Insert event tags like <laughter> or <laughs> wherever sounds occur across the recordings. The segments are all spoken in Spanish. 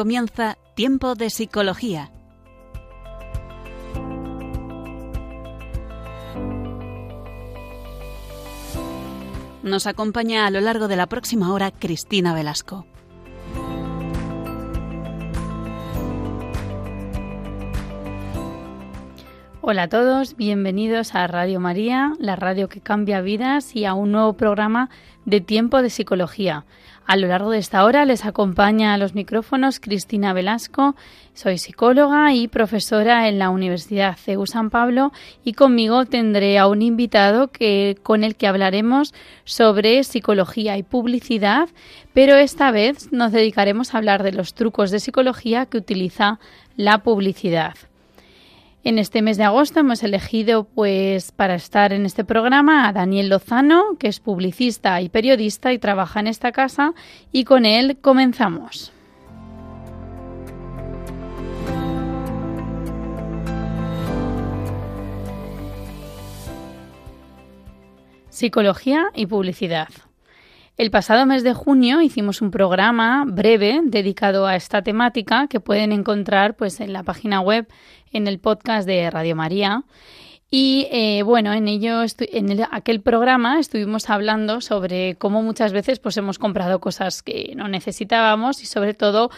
Comienza Tiempo de Psicología. Nos acompaña a lo largo de la próxima hora Cristina Velasco. Hola a todos, bienvenidos a Radio María, la radio que cambia vidas y a un nuevo programa de Tiempo de Psicología. A lo largo de esta hora les acompaña a los micrófonos Cristina Velasco, soy psicóloga y profesora en la Universidad CEU San Pablo y conmigo tendré a un invitado que, con el que hablaremos sobre psicología y publicidad, pero esta vez nos dedicaremos a hablar de los trucos de psicología que utiliza la publicidad. En este mes de agosto hemos elegido pues para estar en este programa a Daniel Lozano, que es publicista y periodista y trabaja en esta casa y con él comenzamos. Psicología y publicidad. El pasado mes de junio hicimos un programa breve dedicado a esta temática que pueden encontrar pues en la página web en el podcast de Radio María. Y eh, bueno, en ello, en aquel programa estuvimos hablando sobre cómo muchas veces pues hemos comprado cosas que no necesitábamos y sobre todo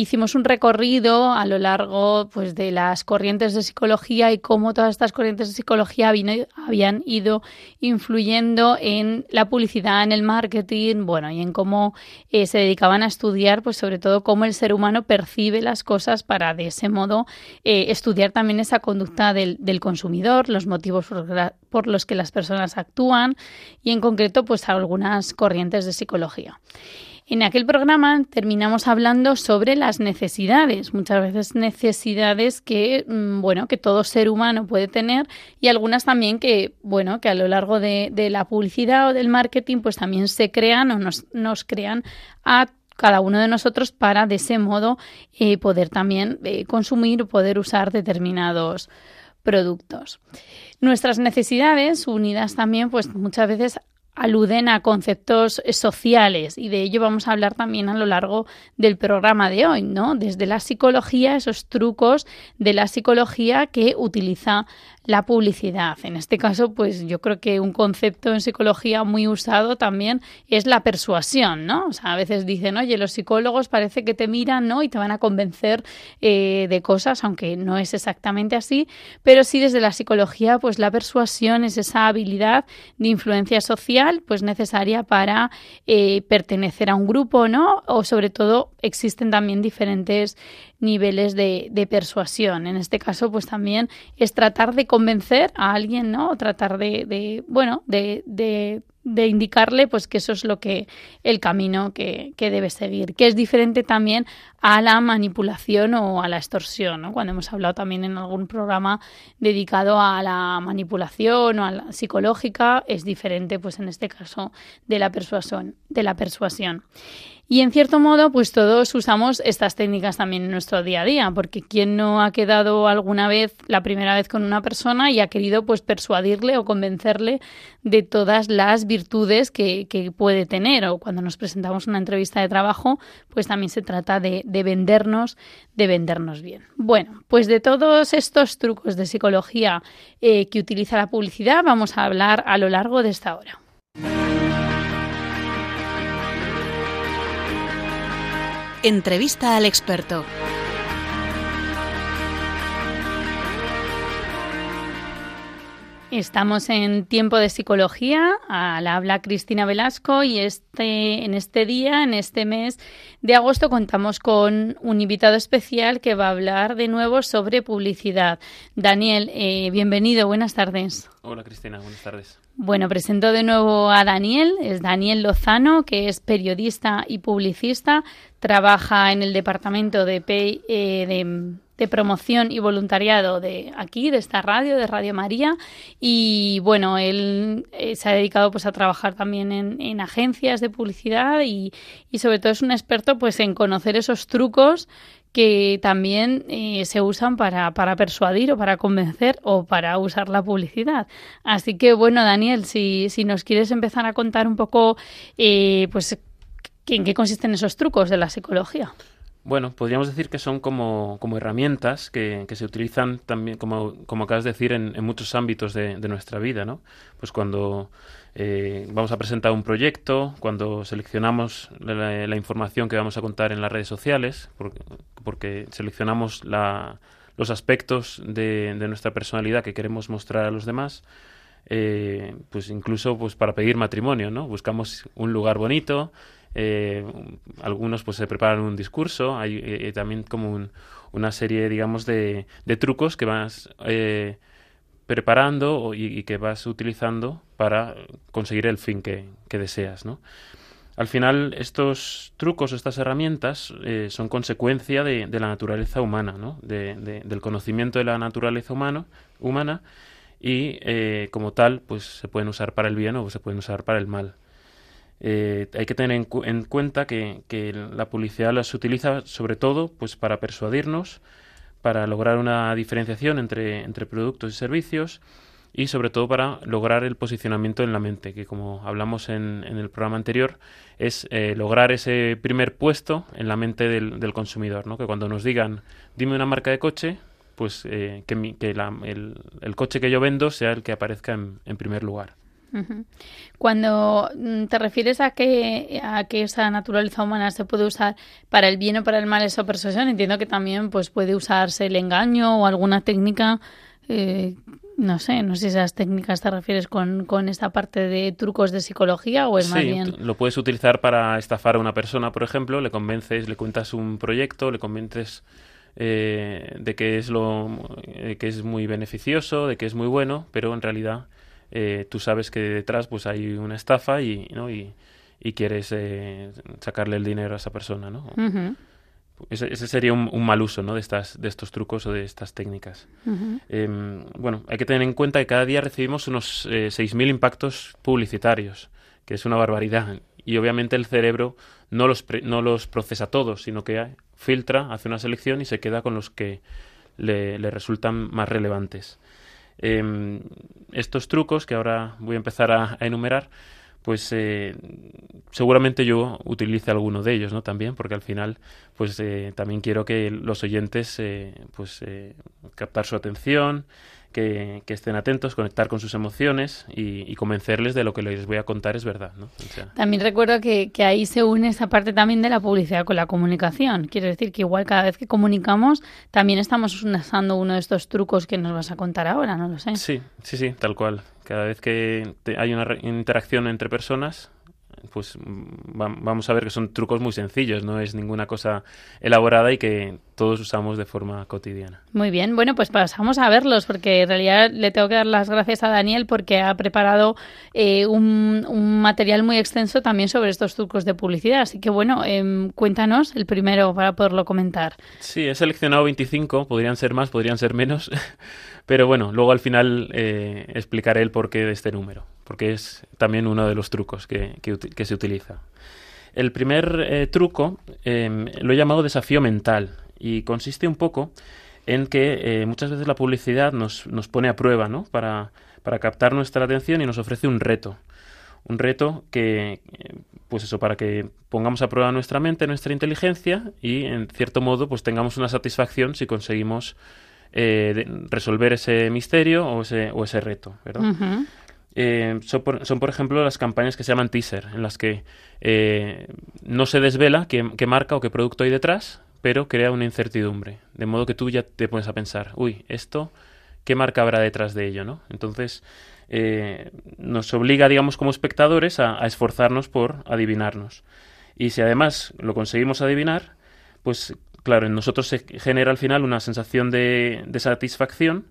hicimos un recorrido a lo largo pues, de las corrientes de psicología y cómo todas estas corrientes de psicología habían ido influyendo en la publicidad, en el marketing, bueno, y en cómo eh, se dedicaban a estudiar, pues sobre todo cómo el ser humano percibe las cosas para de ese modo eh, estudiar también esa conducta del, consumidor, los motivos por, por los que las personas actúan y en concreto pues algunas corrientes de psicología. En aquel programa terminamos hablando sobre las necesidades, muchas veces necesidades que, mm, bueno, que todo ser humano puede tener y algunas también que, bueno, que a lo largo de, la publicidad o del marketing pues también se crean o nos, crean a cada uno de nosotros para de ese modo eh, poder también eh, consumir o poder usar determinados productos. Nuestras necesidades, unidas también, pues muchas veces aluden a conceptos sociales y de ello vamos a hablar también a lo largo del programa de hoy, ¿no? Desde la psicología, esos trucos de la psicología que utiliza la publicidad. En este caso, pues yo creo que un concepto en psicología muy usado también es la persuasión, ¿no? O sea, a veces dicen, oye, los psicólogos parece que te miran, ¿no? Y te van a convencer eh, de cosas, aunque no es exactamente así, pero sí desde la psicología, pues la persuasión es esa habilidad de influencia social, pues necesaria para eh, pertenecer a un grupo, ¿no? O sobre todo existen también diferentes niveles de, de, persuasión. En este caso, pues también es tratar de convencer a alguien, ¿no? O tratar de, bueno, de, de, de, indicarle, pues que eso es lo que el camino que, que, debe seguir, que es diferente también a la manipulación o a la extorsión, ¿no? Cuando hemos hablado también en algún programa dedicado a la manipulación o a la psicológica, es diferente, pues en este caso, de la persuasión, de la persuasión. Y en cierto modo, pues todos usamos estas técnicas también en nuestro día a día, porque ¿quién no ha quedado alguna vez, la primera vez con una persona y ha querido pues persuadirle o convencerle de todas las virtudes que, que puede tener? O cuando nos presentamos una entrevista de trabajo, pues también se trata de, de vendernos, de vendernos bien. Bueno, pues de todos estos trucos de psicología eh, que utiliza la publicidad vamos a hablar a lo largo de esta hora. Entrevista al experto. Estamos en tiempo de psicología, al habla Cristina Velasco y este, en este día, en este mes de agosto, contamos con un invitado especial que va a hablar de nuevo sobre publicidad. Daniel, eh, bienvenido, buenas tardes. Hola Cristina, buenas tardes. Bueno, presento de nuevo a Daniel, es Daniel Lozano, que es periodista y publicista, trabaja en el departamento de, eh, de, promoción y voluntariado de aquí, de esta radio, de Radio María, y bueno, él eh, se ha dedicado pues a trabajar también en, en agencias de publicidad y, y sobre todo es un experto pues en conocer esos trucos que también eh, se usan para, para, persuadir o para convencer o para usar la publicidad. Así que bueno, Daniel, si, si nos quieres empezar a contar un poco, eh, pues, en qué consisten esos trucos de la psicología. Bueno, podríamos decir que son como, como herramientas que, que, se utilizan también, como, como acabas de decir, en, en muchos ámbitos de, de, nuestra vida, ¿no? Pues cuando eh, vamos a presentar un proyecto, cuando seleccionamos la, la, información que vamos a contar en las redes sociales, porque, seleccionamos la, los aspectos de, de, nuestra personalidad que queremos mostrar a los demás, eh, pues incluso pues para pedir matrimonio, ¿no? Buscamos un lugar bonito, eh, algunos pues se preparan un discurso, hay eh, también como un, una serie, digamos, de, trucos que vas eh, preparando y, que vas utilizando para conseguir el fin que, deseas, ¿no? Al final, estos trucos, estas herramientas, eh, son consecuencia de, la naturaleza humana, ¿no? De, de, del conocimiento de la naturaleza humana y, eh, como tal, pues se pueden usar para el bien o se pueden usar para el mal. Eh, hay que tener en, cu en cuenta que, que, la publicidad las utiliza sobre todo pues para persuadirnos, para lograr una diferenciación entre, entre productos y servicios y sobre todo para lograr el posicionamiento en la mente, que como hablamos en, en el programa anterior, es eh, lograr ese primer puesto en la mente del, consumidor, ¿no? que cuando nos digan, dime una marca de coche, pues eh, que, mi, que la, el, el, coche que yo vendo sea el que aparezca en, en primer lugar. Cuando mm, te refieres a que, a que esa naturaleza humana se puede usar para el bien o para el mal, esa persuasión, entiendo que también pues, puede usarse el engaño o alguna técnica, eh, no sé, no sé si esas técnicas te refieres con, con esta parte de trucos de psicología o es sí, más bien... lo puedes utilizar para estafar a una persona, por ejemplo, le convences, le cuentas un proyecto, le convences... Eh, de que es lo eh, que es muy beneficioso, de que es muy bueno, pero en realidad eh, tú sabes que detrás pues hay una estafa y, ¿no? y, y quieres eh, sacarle el dinero a esa persona, ¿no? Uh -huh. Ese, ese, sería un, un, mal uso ¿no? de, estas, de estos trucos o de estas técnicas. Uh -huh. eh, bueno, hay que tener en cuenta que cada día recibimos unos eh, 6.000 impactos publicitarios, que es una barbaridad. Y obviamente el cerebro no los, no los procesa todos, sino que filtra, hace una selección y se queda con los que le, le resultan más relevantes. Eh, estos trucos que ahora voy a empezar a, enumerar, pues eh, seguramente yo utilice alguno de ellos, ¿no? También, porque al final, pues eh, también quiero que los oyentes, eh, pues captar su atención, que, que, estén atentos, conectar con sus emociones y, y, convencerles de lo que les voy a contar es verdad. ¿no? O sea... También recuerdo que, que, ahí se une esa parte también de la publicidad con la comunicación. Quiero decir que igual cada vez que comunicamos también estamos usando uno de estos trucos que nos vas a contar ahora, no lo sé. Sí, sí, sí, tal cual. Cada vez que hay una interacción entre personas, pues vamos a ver que son trucos muy sencillos, no es ninguna cosa elaborada y que todos usamos de forma cotidiana. Muy bien, bueno, pues pasamos a verlos, porque en realidad le tengo que dar las gracias a Daniel porque ha preparado eh, un, un, material muy extenso también sobre estos trucos de publicidad. Así que bueno, eh, cuéntanos el primero para poderlo comentar. Sí, he seleccionado 25, podrían ser más, podrían ser menos, <laughs> pero bueno, luego al final eh, explicaré el porqué de este número, porque es también uno de los trucos que, que, se utiliza. El primer eh, truco eh, lo he llamado desafío mental y consiste un poco en que eh, muchas veces la publicidad nos, nos pone a prueba ¿no? para, para, captar nuestra atención y nos ofrece un reto. Un reto que, pues eso, para que pongamos a prueba nuestra mente, nuestra inteligencia y, en cierto modo, pues tengamos una satisfacción si conseguimos eh, resolver ese misterio o ese, o ese reto, ¿verdad? Eh, son, por, son, por, ejemplo, las campañas que se llaman teaser, en las que eh, no se desvela qué, marca o qué producto hay detrás, pero crea una incertidumbre. De modo que tú ya te pones a pensar, uy, esto, ¿qué marca habrá detrás de ello? ¿no? Entonces, eh, nos obliga, digamos, como espectadores a, esforzarnos por adivinarnos. Y si además lo conseguimos adivinar, pues claro, en nosotros se genera al final una sensación de satisfacción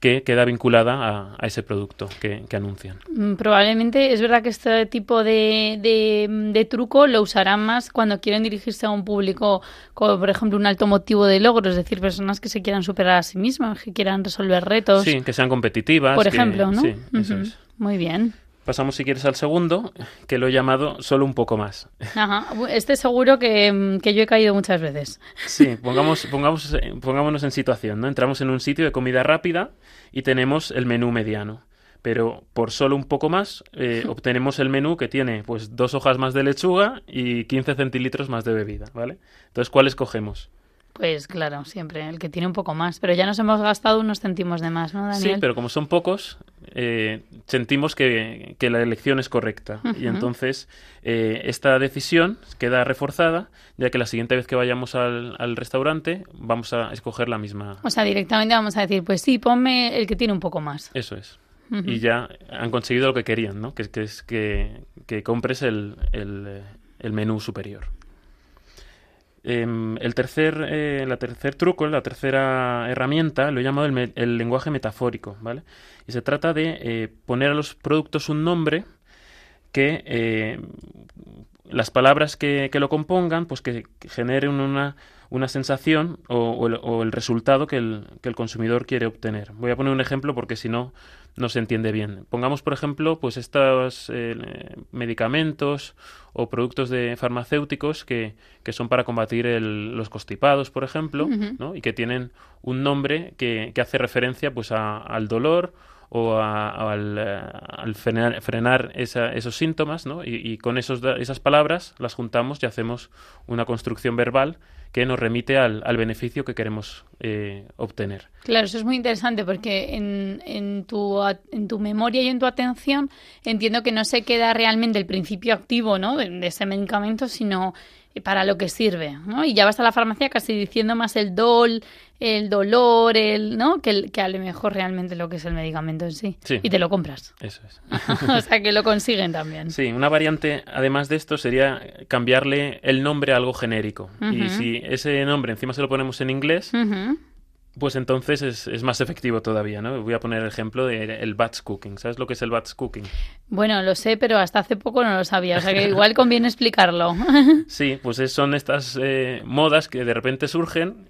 que queda vinculada a, a ese producto que, que, anuncian. Probablemente es verdad que este tipo de, de, de, truco lo usarán más cuando quieren dirigirse a un público, como por ejemplo un alto motivo de logro, es decir, personas que se quieran superar a sí mismas, que quieran resolver retos. Sí, que sean competitivas. Por ejemplo, que, ¿no? Sí, uh eso es. Muy bien. Pasamos, si quieres, al segundo, que lo he llamado solo un poco más. Ajá. Este seguro que, que yo he caído muchas veces. Sí, <laughs> pongamos, pongamos, pongámonos en situación, ¿no? Entramos en un sitio de comida rápida y tenemos el menú mediano. pero por solo un poco más eh, <laughs> obtenemos el menú que tiene pues dos hojas más de lechuga y 15 centilitros más de bebida, ¿vale? Entonces, ¿cuál escogemos? Pues claro, siempre, el que tiene un poco más. Pero ya nos hemos gastado unos céntimos de más, ¿no, Daniel? Sí, pero como son pocos, eh, sentimos que, la elección es correcta. Y entonces eh, esta decisión queda reforzada, ya que la siguiente vez que vayamos al, restaurante vamos a escoger la misma. O sea, directamente vamos a decir, pues sí, ponme el que tiene un poco más. Eso es. Y ya han conseguido lo que querían, ¿no? Que, es que, compres el, el, el menú superior. Em, el tercer, eh, la tercer truco, la tercera herramienta, lo he llamado el, lenguaje metafórico, ¿vale? Y se trata de eh, poner a los productos un nombre que eh, las palabras que, que, lo compongan, pues que, generen una, una sensación o, el, resultado que el, que el consumidor quiere obtener. Voy a poner un ejemplo porque si no, no se entiende bien. Pongamos, por ejemplo, pues estos eh, medicamentos o productos de farmacéuticos que, que son para combatir los constipados, por ejemplo, ¿no? y que tienen un nombre que, que hace referencia pues al dolor o al, eh, frenar, esos síntomas, ¿no? Y, y, con esos, esas palabras las juntamos y hacemos una construcción verbal que nos remite al, al beneficio que queremos eh, obtener. Claro, eso es muy interesante porque en, en, tu, en tu memoria y en tu atención entiendo que no se queda realmente el principio activo ¿no? de ese medicamento, sino para lo que sirve, ¿no? Y ya vas a la farmacia casi diciendo más el dol, el dolor, el, ¿no? Que, que a lo mejor realmente lo que es el medicamento en sí. Y te lo compras. Eso es. <laughs> o sea, que lo consiguen también. Sí, una variante, además de esto, sería cambiarle el nombre a algo genérico. Y si ese nombre encima se lo ponemos en inglés, pues entonces es, más efectivo todavía, ¿no? Voy a poner el ejemplo del el batch cooking. ¿Sabes lo que es el batch cooking? Bueno, lo sé, pero hasta hace poco no lo sabía, o sea que igual conviene explicarlo. <laughs> sí, pues son estas eh, modas que de repente surgen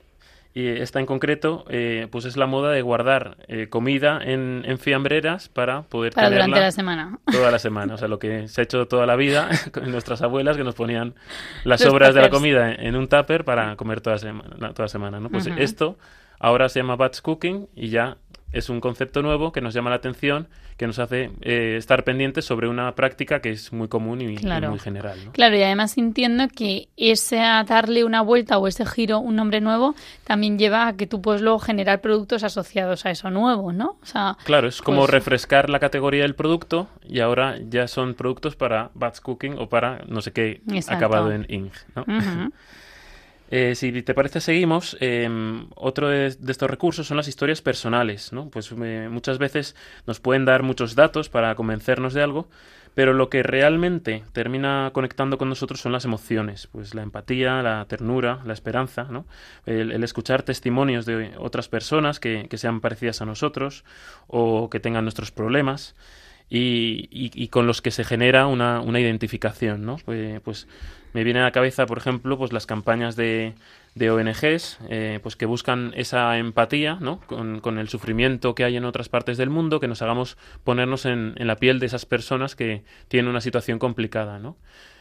y esta en concreto, eh, pues es la moda de guardar eh, comida en, fiambreras para poder para durante la semana. Toda la semana. O sea, lo que se ha hecho toda la vida <laughs> con nuestras abuelas que nos ponían las sobras de la comida en, un tupper para comer toda, semana, toda semana, ¿no? Pues esto Ahora se llama batch cooking y ya es un concepto nuevo que nos llama la atención, que nos hace eh, estar pendientes sobre una práctica que es muy común y, muy general. Claro, y además entiendo que ese darle una vuelta o ese giro, un nombre nuevo, también lleva a que tú puedes luego generar productos asociados a eso nuevo, ¿no? O sea, claro, es como pues refrescar la categoría del producto y ahora ya son productos para batch cooking o para no sé qué acabado en ing, ¿no? Eh, si te parece, seguimos. Em, otro de, estos recursos son las historias personales. ¿no? Pues eh, muchas veces nos pueden dar muchos datos para convencernos de algo, pero lo que realmente termina conectando con nosotros son las emociones, pues la empatía, la ternura, la esperanza, ¿no? el, escuchar testimonios de otras personas que, sean parecidas a nosotros o que tengan nuestros problemas. Y, con los que se genera una, identificación, ¿no? Pues, pues me viene a la cabeza, por ejemplo, pues las campañas de, ONGs eh, pues que buscan esa empatía ¿no? con, el sufrimiento que hay en otras partes del mundo, que nos hagamos ponernos en, en la piel de esas personas que tienen una situación complicada. ¿no?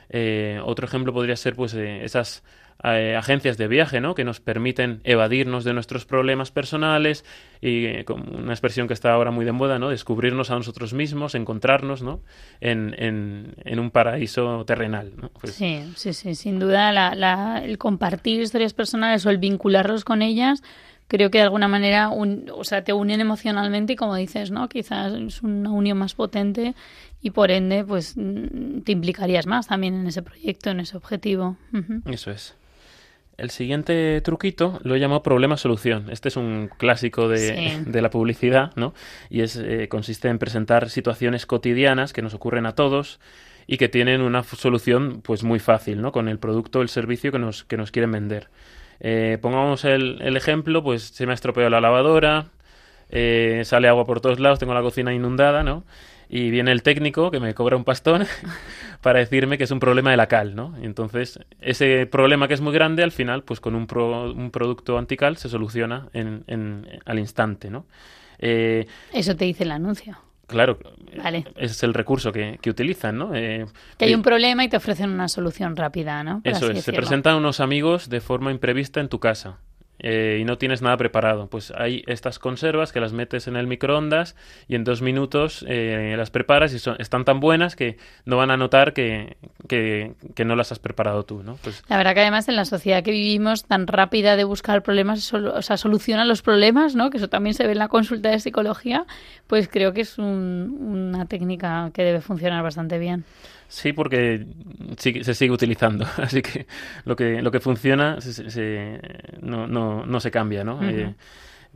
Eh, otro ejemplo podría ser pues eh, esas eh, agencias de viaje, ¿no? Que nos permiten evadirnos de nuestros problemas personales y eh, con una expresión que está ahora muy de moda, ¿no? Descubrirnos a nosotros mismos, encontrarnos, ¿no? En, en, un paraíso terrenal, ¿no? Pues sí, sí, sí, sin duda la, el compartir historias personales o el vincularlos con ellas creo que de alguna manera o sea, te unen emocionalmente y como dices, ¿no? Quizás es una unión más potente y por ende pues mm, te implicarías más también en ese proyecto, en ese objetivo. Eso es. El siguiente truquito lo he llamado problema-solución. Este es un clásico <laughs> de, la publicidad, ¿no? Y es, eh, consiste en presentar situaciones cotidianas que nos ocurren a todos y que tienen una solución pues muy fácil, ¿no? Con el producto o el servicio que nos, que nos quieren vender. Eh, pongamos el, el, ejemplo, pues se me ha estropeado la lavadora, eh, sale agua por todos lados, tengo la cocina inundada, ¿no? Y viene el técnico que me cobra un pastón <laughs> <laughs> para decirme que es un problema de la cal, ¿no? Y entonces, ese problema que es muy grande, al final, pues con un, un producto antical se soluciona en, en, al instante, ¿no? Eh, Eso te dice el anuncio. Claro, vale. ese es el recurso que, que utilizan, ¿no? Eh, que hay un problema y te ofrecen una solución rápida, ¿no? eso es, se presentan unos amigos de forma imprevista en tu casa eh, y no tienes nada preparado. Pues hay estas conservas que las metes en el microondas y en dos minutos eh, las preparas y son, están tan buenas que no van a notar que, que, no las has preparado tú. ¿no? Pues, la verdad que además en la sociedad que vivimos tan rápida de buscar problemas, o sea, soluciona los problemas, ¿no? que eso también se ve en la consulta de psicología, pues creo que es una técnica que debe funcionar bastante bien. Sí, porque se sigue utilizando, <laughs> así que lo que, lo que funciona no, no, no, se cambia, ¿no? Eh,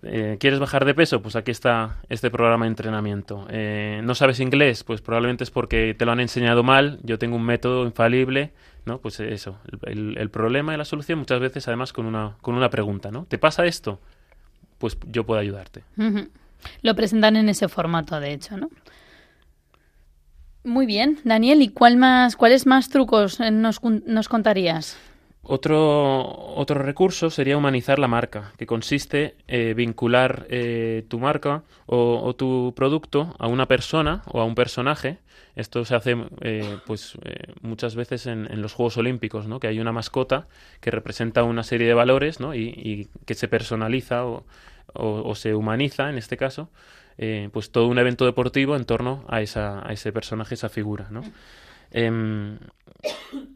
eh, ¿Quieres bajar de peso? Pues aquí está este programa de entrenamiento. Eh, ¿No sabes inglés? Pues probablemente es porque te lo han enseñado mal. Yo tengo un método infalible, ¿no? Pues eso, el, problema y la solución muchas veces además con una, con una pregunta, ¿no? ¿Te pasa esto? Pues yo puedo ayudarte. Lo presentan en ese formato, de hecho, ¿no? Muy bien, Daniel, ¿y cuál más, cuáles más trucos eh, nos, nos contarías? Otro, otro recurso sería humanizar la marca, que consiste en eh, vincular eh, tu marca o, tu producto a una persona o a un personaje. Esto se hace pues muchas veces en, los Juegos Olímpicos, ¿no? que hay una mascota que representa una serie de valores ¿no? y, que se personaliza o, se humaniza, en este caso, eh, pues todo un evento deportivo en torno a, esa, a ese personaje, esa figura, ¿no? Em,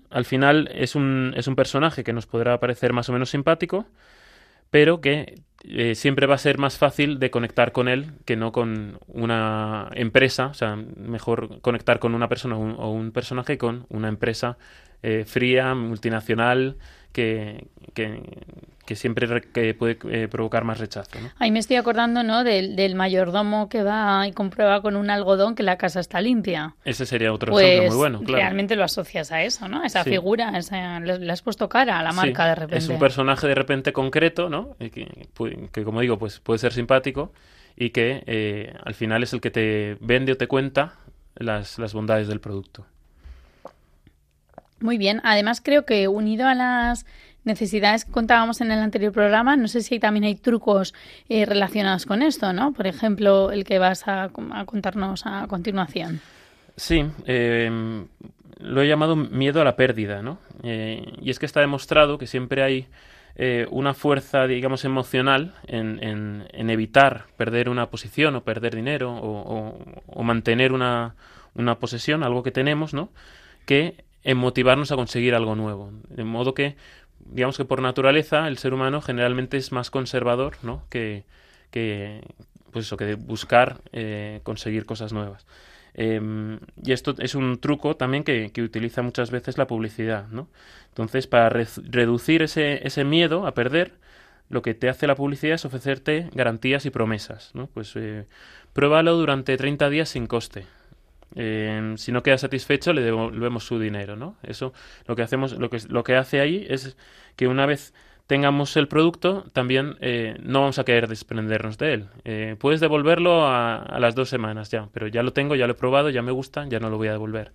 al final es un, es un personaje que nos podrá parecer más o menos simpático, pero que eh, siempre va a ser más fácil de conectar con él que no con una empresa, o sea, mejor conectar con una persona o un personaje con una empresa eh, fría, multinacional, que, que, siempre que puede eh, provocar más rechazo. ¿no? Ahí me estoy acordando ¿no? Del, del, mayordomo que va y comprueba con un algodón que la casa está limpia. Ese sería otro pues, ejemplo muy bueno. Claro. Realmente lo asocias a eso, ¿no? Esa figura, le, has puesto cara a la marca de repente. Es un personaje de repente concreto, ¿no? Que, que como digo, pues puede ser simpático y que eh, al final es el que te vende o te cuenta las, las bondades del producto. Muy bien. Además, creo que unido a las necesidades que contábamos en el anterior programa, no sé si también hay trucos eh, relacionados con esto, ¿no? Por ejemplo, el que vas a, contarnos a continuación. Sí, em, lo he llamado miedo a la pérdida, ¿no? Eh, y es que está demostrado que siempre hay eh, una fuerza, digamos, emocional en, en, evitar perder una posición o perder dinero o, o mantener una, una posesión, algo que tenemos, ¿no? Que en motivarnos a conseguir algo nuevo. De modo que, digamos que por naturaleza, el ser humano generalmente es más conservador, ¿no? Que, pues eso, que buscar eh, conseguir cosas nuevas. Em, y esto es un truco también que, que, utiliza muchas veces la publicidad, ¿no? Entonces, para reducir ese, ese miedo a perder, lo que te hace la publicidad es ofrecerte garantías y promesas, ¿no? Pues eh, pruébalo durante 30 días sin coste. Eh, si no queda satisfecho, le devolvemos su dinero, ¿no? Eso lo que hacemos, lo que, lo que hace ahí es que una vez tengamos el producto, también eh, no vamos a querer desprendernos de él. Eh, puedes devolverlo a, a, las dos semanas ya, pero ya lo tengo, ya lo he probado, ya me gusta, ya no lo voy a devolver.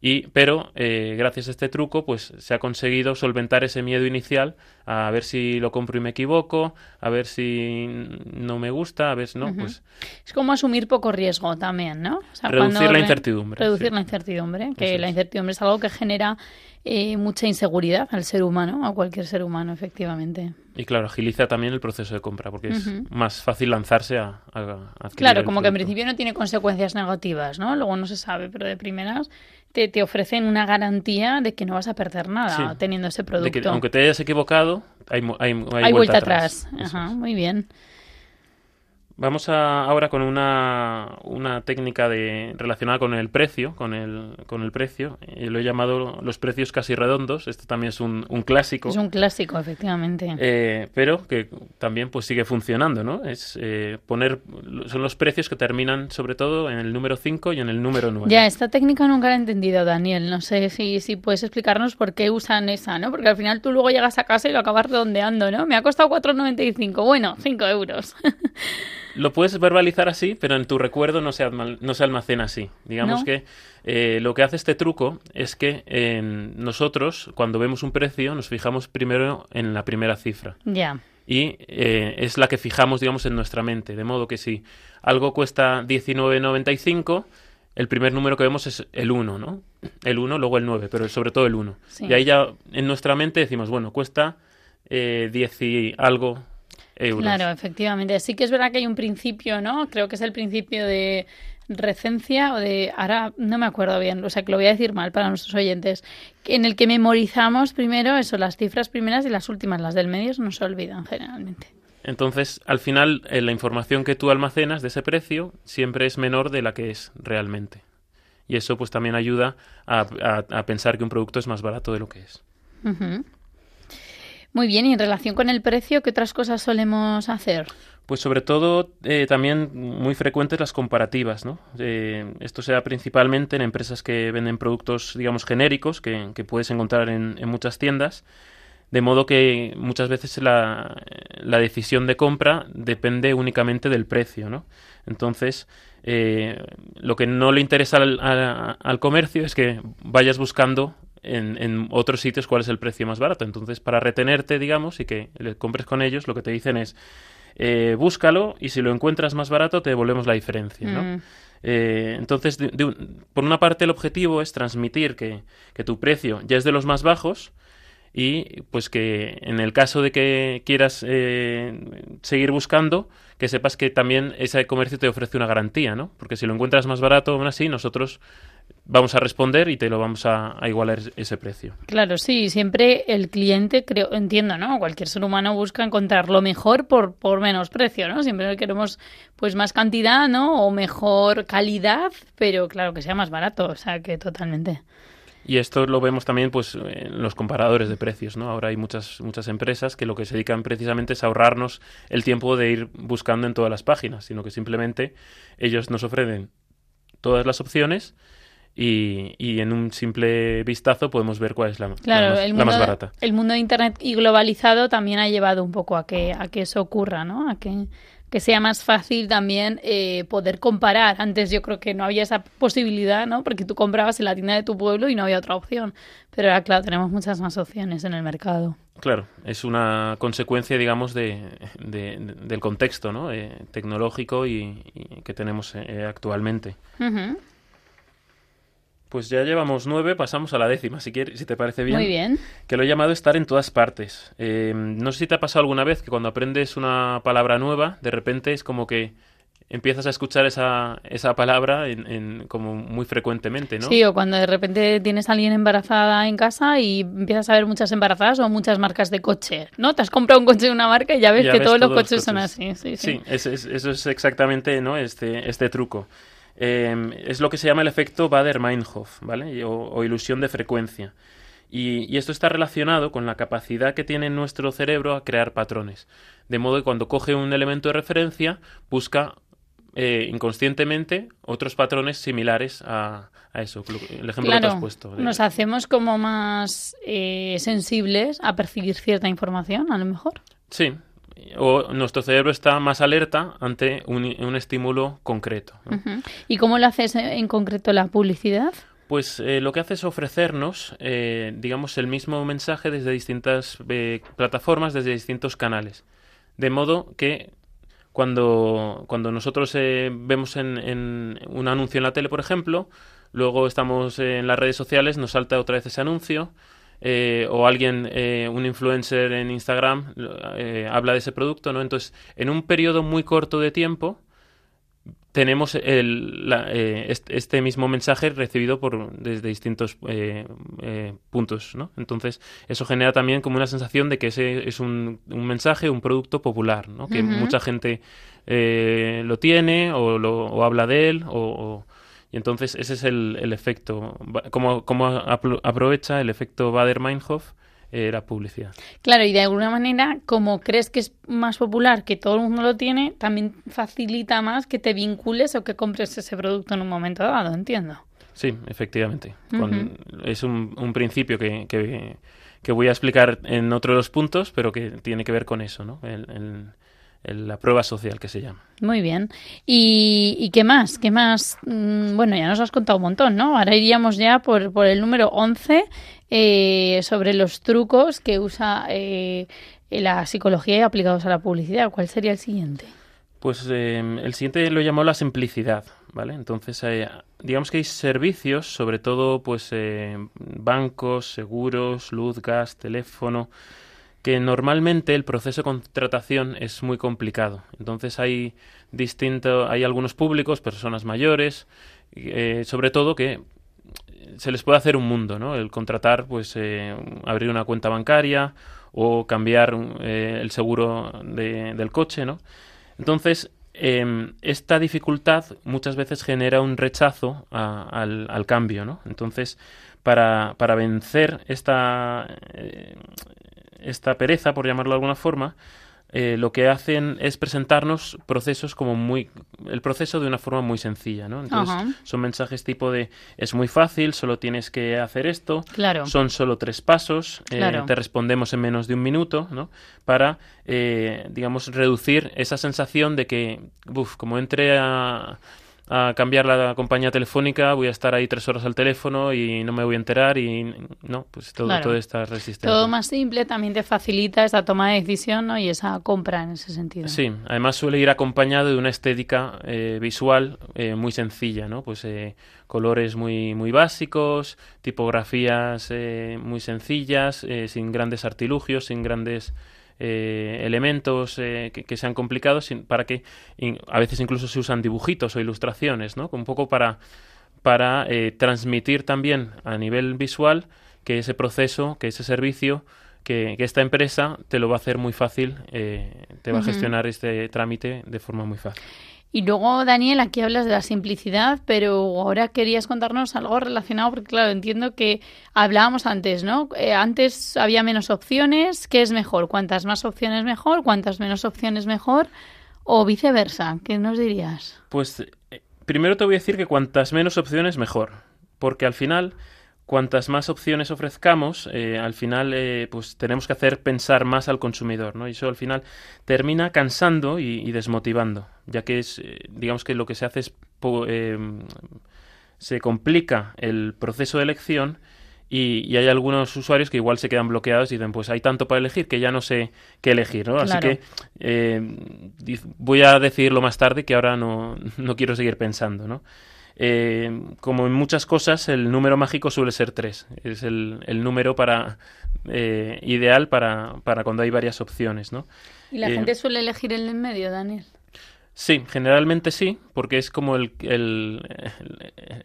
Y, pero eh, gracias a este truco, pues se ha conseguido solventar ese miedo inicial a ver si lo compro y me equivoco, a ver si no me gusta, a ver si no, pues... Es como asumir poco riesgo también, ¿no? reducir la incertidumbre. Reducir la incertidumbre, que la incertidumbre es algo que genera eh, mucha inseguridad al ser humano, a cualquier ser humano, efectivamente. Y claro, agiliza también el proceso de compra, porque es más fácil lanzarse a, a, Claro, como que en principio no tiene consecuencias negativas, ¿no? Luego no se sabe, pero de primeras te, te ofrecen una garantía de que no vas a perder nada teniendo ese producto. que, aunque te hayas equivocado, hay, hay, hay, vuelta, atrás. Ajá, muy bien. Vamos a, ahora con una, una técnica de, relacionada con el precio, con el, con el precio. Eh, lo he llamado los precios casi redondos. Esto también es un, un clásico. Es un clásico, efectivamente. Eh, pero que también pues sigue funcionando, ¿no? Es eh, poner, son los precios que terminan sobre todo en el número 5 y en el número 9. Ya, esta técnica nunca la he entendido, Daniel. No sé si, si puedes explicarnos por qué usan esa, ¿no? Porque al final tú luego llegas a casa y lo acabas redondeando, ¿no? Me ha costado 4,95. Bueno, 5 euros. <laughs> Lo puedes verbalizar así, pero en tu recuerdo no se, no se almacena así. Digamos que eh, lo que hace este truco es que nosotros, cuando vemos un precio, nos fijamos primero en la primera cifra. Ya. Y eh, es la que fijamos, digamos, en nuestra mente. De modo que si algo cuesta 19.95, el primer número que vemos es el 1, ¿no? El 1, luego el 9, pero sobre todo el 1. Y ahí ya en nuestra mente decimos, bueno, cuesta eh, 10 y algo euros. Claro, efectivamente. Sí que es verdad que hay un principio, ¿no? Creo que es el principio de recencia o de ahora no me acuerdo bien, o sea que lo voy a decir mal para nuestros oyentes, en el que memorizamos primero eso, las cifras primeras y las últimas, las del medio no se olvidan generalmente. Entonces, al final, eh, la información que tú almacenas de ese precio siempre es menor de la que es realmente. Y eso pues también ayuda a, a- a pensar que un producto es más barato de lo que es. Muy bien, y en relación con el precio, ¿qué otras cosas solemos hacer? Pues sobre todo eh, también muy frecuentes las comparativas, ¿no? Eh, esto se da principalmente en empresas que venden productos, digamos, genéricos que, puedes encontrar en, en muchas tiendas, de modo que muchas veces la, la decisión de compra depende únicamente del precio, ¿no? Entonces, eh, lo que no le interesa al comercio es que vayas buscando en, en otros sitios cuál es el precio más barato. Entonces, para retenerte, digamos, y que le compres con ellos, lo que te dicen es eh, búscalo y si lo encuentras más barato te devolvemos la diferencia, ¿no? Mm. Eh, entonces, de- de por una parte el objetivo es transmitir que, que tu precio ya es de los más bajos y pues que en el caso de que quieras eh, seguir buscando, que sepas que también ese comercio te ofrece una garantía, ¿no? Porque si lo encuentras más barato, aún así, nosotros vamos a responder y te lo vamos a, a igualar ese precio. Claro, sí, siempre el cliente, creo, entiendo, ¿no? Cualquier ser humano busca encontrar lo mejor por, por menos precio, ¿no? Siempre queremos pues más cantidad, ¿no? O mejor calidad, pero claro, que sea más barato, o sea, que totalmente. Y esto lo vemos también pues en los comparadores de precios, ¿no? Ahora hay muchas muchas empresas que lo que se dedican precisamente es ahorrarnos el tiempo de ir buscando en todas las páginas, sino que simplemente ellos nos ofrecen todas las opciones y, y en un simple vistazo podemos ver cuál es la, más, el la mundo, más de- barata. el mundo de Internet y globalizado también ha llevado un poco a que, a que eso ocurra, ¿no? A que, que sea más fácil también eh, poder comparar. Antes yo creo que no había esa posibilidad, ¿no? Porque tú comprabas en la tienda de tu pueblo y no había otra opción. Pero ahora, claro, tenemos muchas más opciones en el mercado. Claro, es una consecuencia, digamos, de, de- de- del contexto ¿no? Eh, tecnológico y, y que tenemos eh, actualmente. Ujú, Pues ya llevamos nueve, pasamos a la décima, si, quieres, si te parece bien. Muy bien. Que lo he llamado estar en todas partes. Eh, no sé si te ha pasado alguna vez que cuando aprendes una palabra nueva, de repente es como que empiezas a escuchar esa, esa palabra en, en- como muy frecuentemente, ¿no? Sí, o cuando de repente tienes a alguien embarazada en casa y empiezas a ver muchas embarazadas o muchas marcas de coche, ¿no? Te has comprado un coche de una marca y ya ves Ya que ves todos los coches son así. Sí, sí. Sí, es- es- eso es exactamente ¿no? este, este truco. Eh, es lo que se llama el efecto Bader-Meinhof, ¿vale? O, o ilusión de frecuencia. Y, y esto está relacionado con la capacidad que tiene nuestro cerebro a crear patrones. De modo que cuando coge un elemento de referencia, busca eh, inconscientemente otros patrones similares a, a eso, el ejemplo que te has puesto. de- nos hacemos como más eh, sensibles a percibir cierta información, a lo mejor. Sí, o nuestro cerebro está más alerta ante un, un estímulo concreto. ¿Y cómo lo haces eh, en concreto la publicidad? Pues eh, lo que hace es ofrecernos, eh, digamos, el mismo mensaje desde distintas eh, plataformas, desde distintos canales. De modo que cuando, cuando nosotros eh, vemos en, en un anuncio en la tele, por ejemplo, luego estamos en las redes sociales, nos salta otra vez ese anuncio, eh, o alguien, eh, un influencer en Instagram, eh, habla de ese producto, ¿no? Entonces, en un periodo muy corto de tiempo, tenemos el, la- eh, este, mismo mensaje recibido por desde distintos eh, eh, puntos, ¿no? Entonces eso genera también como una sensación de que ese es un, un mensaje, un producto popular, ¿no? Que mucha gente eh, lo tiene o, lo, o habla de él o, o- y entonces ese es el, el efecto, como apro- aprovecha el efecto Bader-Meinhof eh, la publicidad. Claro, y de alguna manera, como crees que es más popular, que todo el mundo lo tiene, también facilita más que te vincules o que compres ese producto en un momento dado, entiendo. Sí, efectivamente. Con- es un, un principio que, que, que voy a explicar en otro de los puntos, pero que tiene que ver con eso, ¿no? El- el- el- la prueba social que se llama. Muy bien. ¿Y, y qué más? ¿Qué más? Mm, Bueno, ya nos has contado un montón, ¿no? Ahora iríamos ya por, por el número 11 eh, sobre los trucos que usa eh, la psicología aplicados a la publicidad. ¿Cuál sería el siguiente? Pues eh, el siguiente lo llamó la simplicidad, ¿vale? Entonces, eh, digamos que hay servicios, sobre todo, pues, eh, bancos, seguros, luz, gas, teléfono, que normalmente el proceso de contratación es muy complicado. Entonces hay distinto, hay algunos públicos, personas mayores, eh, sobre todo que se les puede hacer un mundo, ¿no? El contratar, pues, eh, abrir una cuenta bancaria o cambiar eh, el seguro del coche, ¿no? Entonces, em, esta dificultad muchas veces genera un rechazo al, al, cambio, ¿no? Entonces, para, para vencer esta, esta pereza, por llamarlo de alguna forma, eh, lo que hacen es presentarnos procesos como muy el proceso de una forma muy sencilla no entonces son mensajes tipo de es muy fácil solo tienes que hacer esto claro. son solo tres pasos eh, te respondemos en menos de un minuto no para eh, digamos reducir esa sensación de que uf, como entre a a cambiar la compañía telefónica, voy a estar ahí tres horas al teléfono y no me voy a enterar y no, pues todo, toda esta resistencia. Todo más simple también te facilita esa toma de decisión ¿no? y esa compra en ese sentido. Sí, además suele ir acompañado de una estética eh, visual eh, muy sencilla, ¿no? Pues eh, colores muy, muy básicos, tipografías muy sencillas, sin grandes artilugios, sin grandes eh, elementos eh, que, sean complicados para que a veces incluso se usan dibujitos o ilustraciones, ¿no? Un poco para, para eh, transmitir también a nivel visual que ese proceso, que ese servicio, que, esta empresa te lo va a hacer muy fácil, te va a gestionar este trámite de forma muy fácil. Y luego, Daniel, aquí hablas de la simplicidad, pero ahora querías contarnos algo relacionado, porque claro, entiendo que hablábamos antes, ¿no? Eh, antes había menos opciones, ¿qué es mejor? ¿Cuántas más opciones mejor? ¿Cuántas menos opciones mejor? ¿O viceversa? ¿Qué nos dirías? Pues eh, primero te voy a decir que cuantas menos opciones mejor, porque al final cuantas más opciones ofrezcamos, eh, al final eh, pues tenemos que hacer pensar más al consumidor, ¿no? Y eso al final termina cansando y, desmotivando, ya que es, eh, digamos que lo que se hace es se complica el proceso de elección y, hay algunos usuarios que igual se quedan bloqueados y dicen, pues hay tanto para elegir que ya no sé qué elegir, ¿no? Así que voy a decidirlo más tarde que ahora no, <laughs> no quiero seguir pensando, ¿no? Eh, como en muchas cosas, el número mágico suele ser 3. Es el, número para eh, ideal para, para, cuando hay varias opciones, ¿no? ¿Y la eh, gente suele elegir el en medio, Daniel? Sí, generalmente sí, porque es como el, el,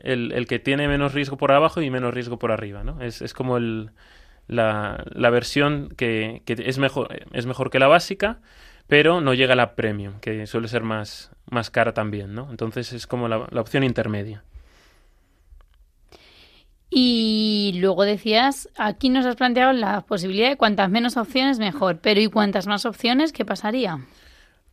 el, que tiene menos riesgo por abajo y menos riesgo por arriba, ¿no? Es, es como el, la, la versión que, que es, mejor, es mejor que la básica, pero no llega a la premium, que suele ser más, más cara también, ¿no? Entonces es como la, opción intermedia. Y luego decías, aquí nos has planteado la posibilidad de cuantas menos opciones mejor, pero ¿y cuantas más opciones qué pasaría?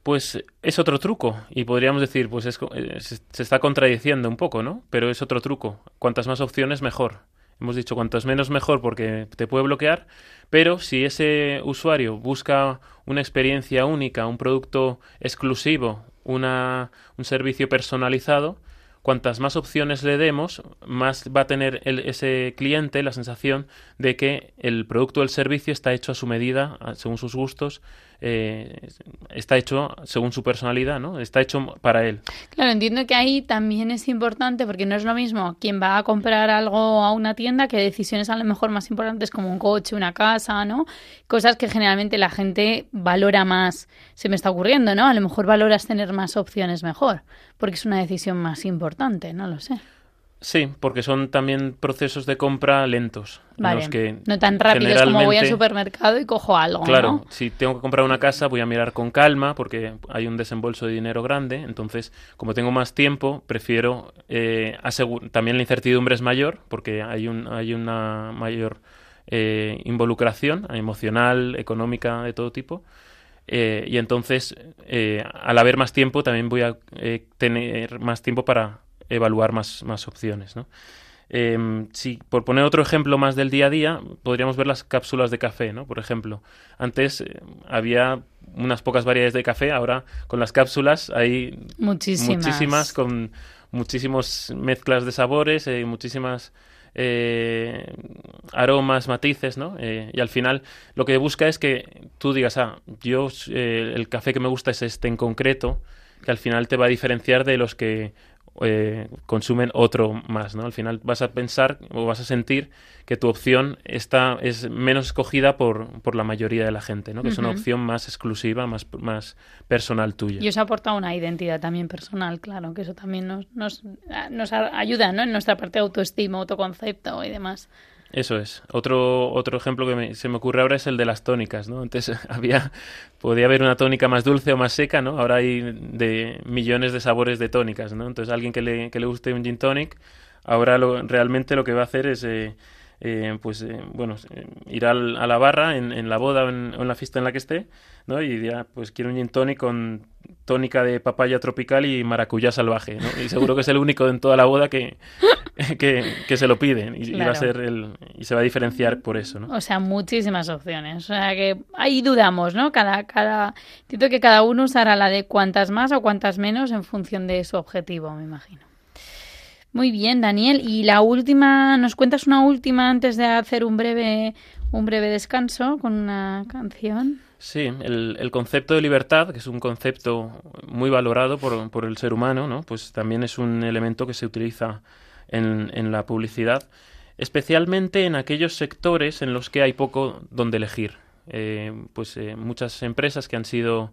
Pues es otro truco y podríamos decir, pues es, eh, se está contradiciendo un poco, ¿no? Pero es otro truco. Cuantas más opciones mejor. Hemos dicho cuantos menos mejor porque te puede bloquear, pero si ese usuario busca una experiencia única, un producto exclusivo, una, un servicio personalizado, cuantas más opciones le demos, más va a tener ese cliente la sensación de que el producto o el servicio está hecho a su medida, según sus gustos, eh, está hecho según su personalidad, ¿no? Está hecho para él. Claro, entiendo que ahí también es importante porque no es lo mismo quien va a comprar algo a una tienda que decisiones a lo mejor más importantes como un coche, una casa, ¿no? Cosas que generalmente la gente valora más. Se me está ocurriendo, ¿no? A lo mejor valoras tener más opciones mejor porque es una decisión más importante, no lo sé. Sí, porque son también procesos de compra lentos. Vale. que no tan rápidos como voy al supermercado y cojo algo. Claro, si tengo que comprar una casa voy a mirar con calma porque hay un desembolso de dinero grande. Entonces, como tengo más tiempo, prefiero eh, También la incertidumbre es mayor porque hay, un, hay una mayor eh, involucración emocional, económica, de todo tipo. Eh, y entonces, eh, al haber más tiempo, también voy a tener más tiempo para evaluar más, más opciones. ¿no? Em, si, por poner otro ejemplo más del día a día, podríamos ver las cápsulas de café, ¿no? Por ejemplo, antes eh, había unas pocas variedades de café, ahora con las cápsulas hay muchísimas, con muchísimas mezclas de sabores, eh, muchísimas eh, aromas, matices, ¿no? y al final lo que busca es que tú digas, ah, yo el café que me gusta es este en concreto, que al final te va a diferenciar de los que eh, consumen otro más, ¿no? Al final vas a pensar o vas a sentir que tu opción está, es menos escogida por, por la mayoría de la gente, ¿no? Que es una opción más exclusiva, más, más personal tuya. Y os ha aportado una identidad también personal, claro, que eso también nos, nos, nos ayuda, ¿no? En nuestra parte de autoestima, autoconcepto y demás. Eso es. Otro, otro ejemplo que se me ocurre ahora es el de las tónicas, ¿no? Antes <laughs> había, podía haber una tónica más dulce o más seca, ¿no? Ahora hay de millones de sabores de tónicas, ¿no? Entonces alguien que le, que le guste un gin tonic, ahora lo, realmente lo que va a hacer es... Eh, eh, pues eh, bueno, eh, ir al, a la barra en, en la boda o en, en, la fiesta en la que esté, ¿no? Y dirá, pues quiero un gin tonic con tónica de papaya tropical y maracuyá salvaje, ¿no? Y seguro que es el único en toda la boda que, <laughs> que, que se lo pide y, claro. y, va a ser el, y se va a diferenciar por eso, ¿no? O sea, muchísimas opciones. O sea, que ahí dudamos, ¿no? Cada, cada, entiendo que cada uno usará la de cuantas más o cuantas menos en función de su objetivo, me imagino. Muy bien, Daniel. Y la última, ¿nos cuentas una última antes de hacer un breve, un breve descanso con una canción? Sí, el, el concepto de libertad, que es un concepto muy valorado por, por, el ser humano, ¿no? pues también es un elemento que se utiliza en, en la publicidad, especialmente en aquellos sectores en los que hay poco donde elegir. Eh, pues eh, muchas empresas que han sido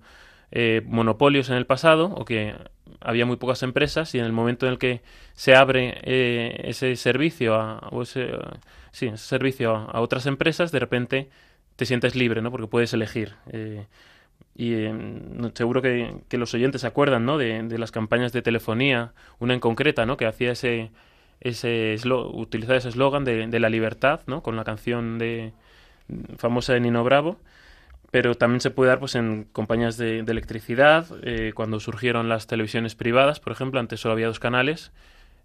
eh, monopolios en el pasado o que había muy pocas empresas y en el momento en el que se abre eh, ese servicio a, ese, sí, servicio a, otras empresas, de repente te sientes libre, ¿no? Porque puedes elegir. Eh, y eh, seguro que, los oyentes se acuerdan, ¿no? De, de, las campañas de telefonía, una en concreta, ¿no? Que hacía ese, ese utilizar ese eslogan de, de, la libertad, ¿no? Con la canción de famosa de Nino Bravo pero también se puede dar pues en compañías de, de electricidad, eh, cuando surgieron las televisiones privadas, por ejemplo, antes solo había dos canales,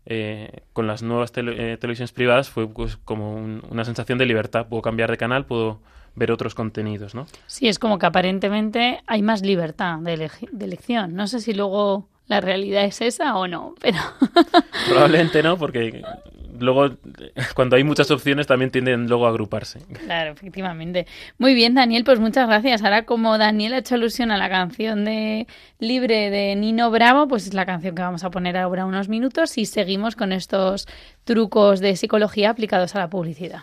eh, con las nuevas tele, eh, televisiones privadas fue pues, como un, una sensación de libertad, puedo cambiar de canal, puedo ver otros contenidos, ¿no? Sí, es como que aparentemente hay más libertad de, de elección. No sé si luego la realidad es esa o no, pero... Probablemente no, porque luego <laughs> cuando hay muchas opciones también tienden luego a agruparse. Claro, efectivamente. Muy bien, Daniel, pues muchas gracias. Ahora como Daniel ha hecho alusión a la canción de Libre de Nino Bravo, pues es la canción que vamos a poner ahora unos minutos y seguimos con estos trucos de psicología aplicados a la publicidad.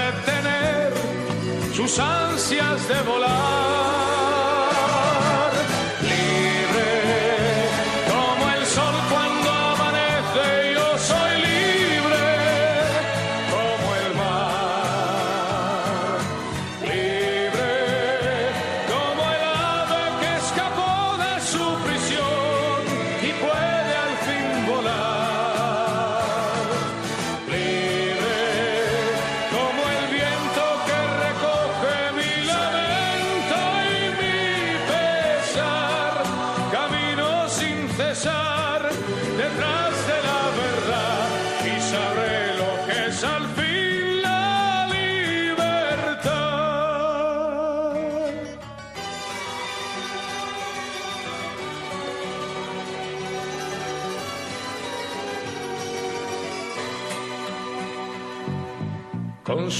sus ansias de volar.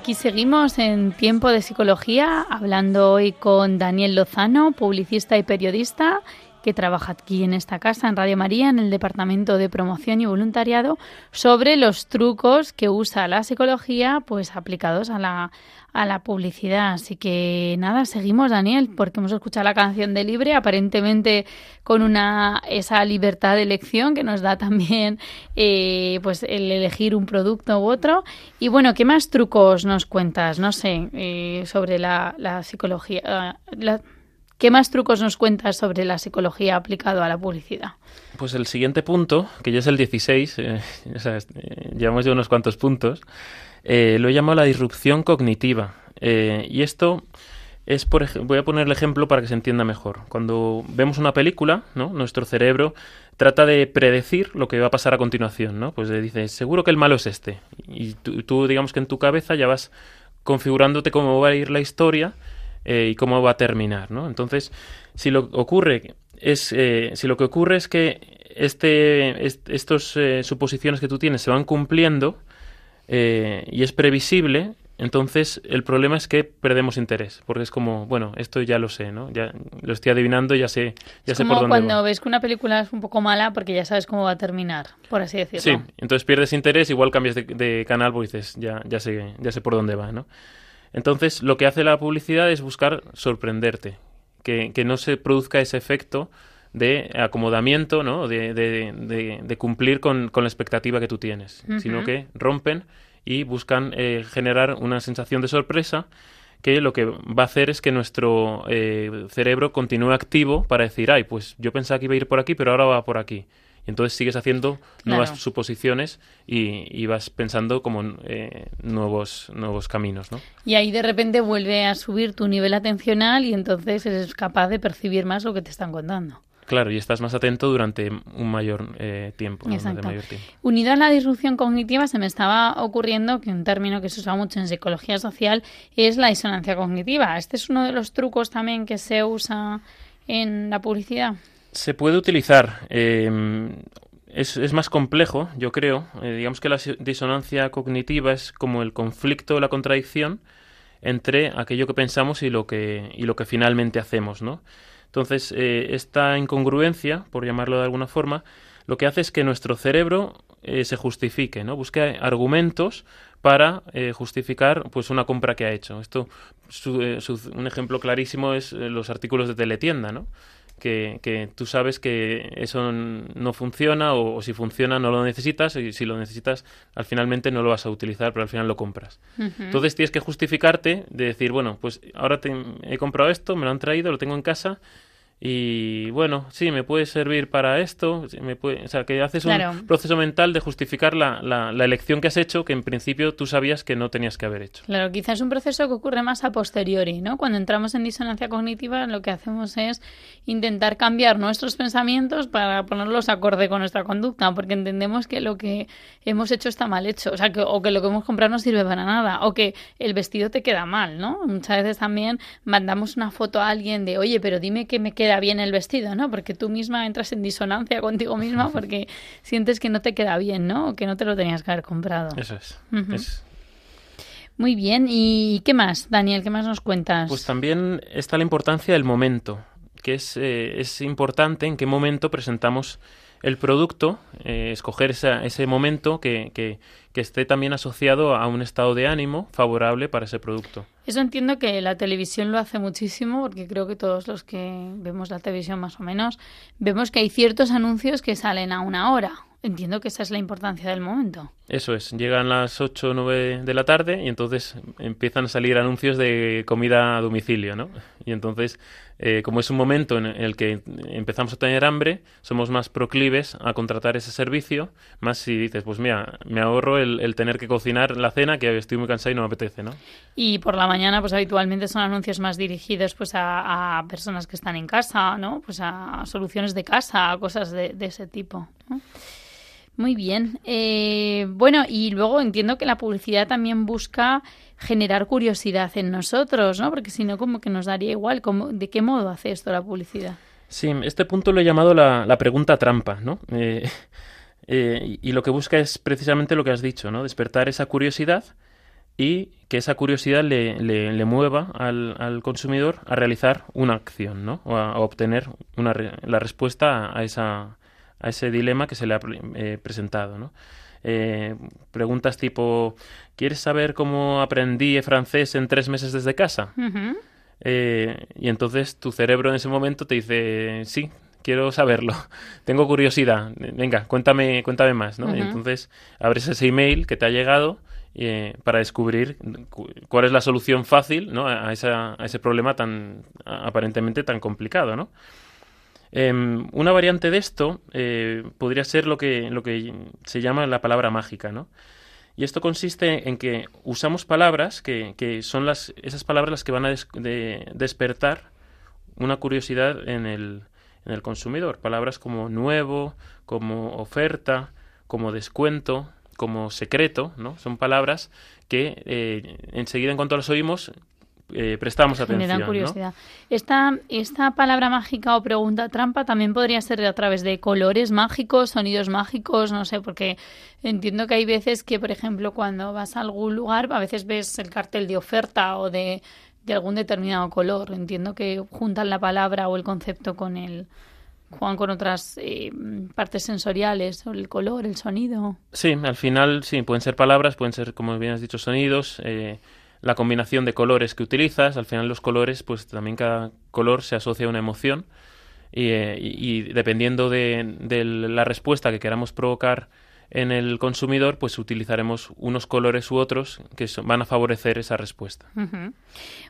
Aquí seguimos en Tiempo de Psicología, hablando hoy con Daniel Lozano, publicista y periodista, que trabaja aquí en esta casa, en Radio María, en el Departamento de Promoción y Voluntariado, sobre los trucos que usa la psicología, pues aplicados a la, a la publicidad. Así que nada, seguimos, Daniel, porque hemos escuchado la canción de Libre, aparentemente con una esa libertad de elección que nos da también eh, pues el elegir un producto u otro. Y bueno, ¿qué más trucos nos cuentas? No sé, eh, sobre la, la psicología. La, ¿Qué más trucos nos cuentas sobre la psicología aplicado a la publicidad? Pues el siguiente punto, que ya es el 16, eh, <laughs> o sea, eh, llevamos ya unos cuantos puntos, eh, lo he llamado la disrupción cognitiva. Eh, y esto es, por voy a poner el ejemplo para que se entienda mejor. Cuando vemos una película, nuestro cerebro trata de predecir lo que va a pasar a continuación, ¿no? Pues dice, seguro que el malo es este. Y tú digamos que en tu cabeza ya vas configurándote cómo va a ir la historia eh, y cómo va a terminar, ¿no? Entonces, si lo ocurre es eh, si lo que ocurre es que este est estos eh, suposiciones que tú tienes se van cumpliendo eh, y es previsible, entonces el problema es que perdemos interés, porque es como, bueno, esto ya lo sé, ¿no? Ya lo estoy adivinando, ya sé, ya es sé como por dónde cuando va. ves que una película es un poco mala porque ya sabes cómo va a terminar, por así decirlo. Sí, entonces pierdes interés, igual cambias de, de canal, pues dices, ya, ya sé, ya sé por dónde va, ¿no? Entonces, lo que hace la publicidad es buscar sorprenderte, que, que no se produzca ese efecto de acomodamiento, ¿no? De, de, de, de cumplir con, con, la expectativa que tú tienes, sino que rompen y buscan eh, generar una sensación de sorpresa que lo que va a hacer es que nuestro eh, cerebro continúe activo para decir, ay, pues yo pensaba que iba a ir por aquí, pero ahora va por aquí. Entonces sigues haciendo nuevas Claro. suposiciones y, y vas pensando como eh, nuevos, nuevos caminos, ¿no? Y ahí de repente vuelve a subir tu nivel atencional y entonces eres capaz de percibir más lo que te están contando. Claro, y estás más atento durante un mayor eh, tiempo. mayor tiempo. Unido a la disrupción cognitiva se me estaba ocurriendo que un término que se usa mucho en psicología social es la disonancia cognitiva. Este es uno de los trucos también que se usa en la publicidad. Se puede utilizar. eh, es, es más complejo, yo creo. Eh, digamos que la disonancia cognitiva es como el conflicto, la contradicción entre aquello que pensamos y lo que, y lo que finalmente hacemos, ¿no? Entonces, eh, esta incongruencia, por llamarlo de alguna forma, lo que hace es que nuestro cerebro eh, se justifique, ¿no? Busque argumentos para eh, justificar pues una compra que ha hecho. Esto, su- eh, su- un ejemplo clarísimo es los artículos de teletienda, ¿no? Que, que tú sabes que eso no funciona o, o si funciona no lo necesitas y si lo necesitas al finalmente no lo vas a utilizar pero al final lo compras. Entonces tienes que justificarte de decir, bueno, pues ahora te- he comprado esto, me lo han traído, lo tengo en casa y bueno, sí, me puede servir para esto, me puede, o sea, que haces Claro. un proceso mental de justificar la, la, la elección que has hecho que en principio tú sabías que no tenías que haber hecho. Claro, quizás es un proceso que ocurre más a posteriori, ¿no? Cuando entramos en disonancia cognitiva, lo que hacemos es intentar cambiar nuestros pensamientos para ponerlos acorde con nuestra conducta, porque entendemos que lo que hemos hecho está mal hecho, o sea, que, o que lo que hemos comprado no sirve para nada, o que el vestido te queda mal, ¿no? Muchas veces también mandamos una foto a alguien de, oye, pero dime que me queda bien el vestido, ¿no? Porque tú misma entras en disonancia contigo misma porque sientes que no te queda bien, ¿no? O que no te lo tenías que haber comprado. Eso. Es- Muy bien, ¿y qué más, Daniel? ¿Qué más nos cuentas? Pues también está la importancia del momento, que es, eh, es importante en qué momento presentamos el producto, eh, escoger ese momento que, que- que esté también asociado a un estado de ánimo favorable para ese producto. Eso entiendo que la televisión lo hace muchísimo, porque creo que todos los que vemos la televisión más o menos, vemos que hay ciertos anuncios que salen a una hora. Entiendo que esa es la importancia del momento. Eso es, llegan las 8 o 9 de la tarde y entonces empiezan a salir anuncios de comida a domicilio, ¿no? Y entonces, eh, como es un momento en el que empezamos a tener hambre, somos más proclives a contratar ese servicio, más si dices, pues mira, me ahorro el, el tener que cocinar la cena, que estoy muy cansado y no me apetece, ¿no? Y por la mañana, pues habitualmente son anuncios más dirigidos pues a, a personas que están en casa, ¿no? Pues a soluciones de casa, a cosas de, de ese tipo. ¿no? Muy bien. Eh, bueno, y luego entiendo que la publicidad también busca generar curiosidad en nosotros, ¿no? Porque si no, como que nos daría igual. ¿Cómo, ¿De qué modo hace esto la publicidad? Sí, este punto lo he llamado la, la pregunta trampa, ¿no? Eh, <laughs> eh, y, lo que busca es precisamente lo que has dicho, ¿no? Despertar esa curiosidad y que esa curiosidad le, le, mueva al, al, consumidor a realizar una acción, ¿no? O a, obtener una, la respuesta a, esa, a ese dilema que se le ha eh, presentado, ¿no? Eh, preguntas tipo, ¿quieres saber cómo aprendí francés en tres meses desde casa? Eh, y entonces tu cerebro en ese momento te dice, sí, quiero saberlo, <laughs> tengo curiosidad, venga, cuéntame, cuéntame más, ¿no? Y entonces abres ese email que te ha llegado eh, para descubrir cuál es la solución fácil ¿no? a, esa, a, ese problema tan aparentemente tan complicado, ¿no? Em, una variante de esto eh, podría ser lo que, lo que se llama la palabra mágica, ¿no? Y esto consiste en que usamos palabras que, que son las, esas palabras las que van a despertar una curiosidad en el, en el consumidor. Palabras como nuevo, como oferta, como descuento, como secreto, ¿no? Son palabras que eh, enseguida en cuanto las oímos eh, prestamos atención. Generan curiosidad. Esta, esta palabra mágica o pregunta trampa también podría ser a través de colores mágicos, sonidos mágicos, no sé, porque entiendo que hay veces que, por ejemplo, cuando vas a algún lugar, a veces ves el cartel de oferta o de, de algún determinado color. Entiendo que juntan la palabra o el concepto con el juegan con otras eh, partes sensoriales, el color, el sonido. Sí, al final sí, pueden ser palabras, pueden ser, como bien has dicho, sonidos. Eh, la combinación de colores que utilizas, al final los colores, pues también cada color se asocia a una emoción. Y, eh, dependiendo de, la respuesta que queramos provocar en el consumidor, pues utilizaremos unos colores u otros que van a favorecer esa respuesta.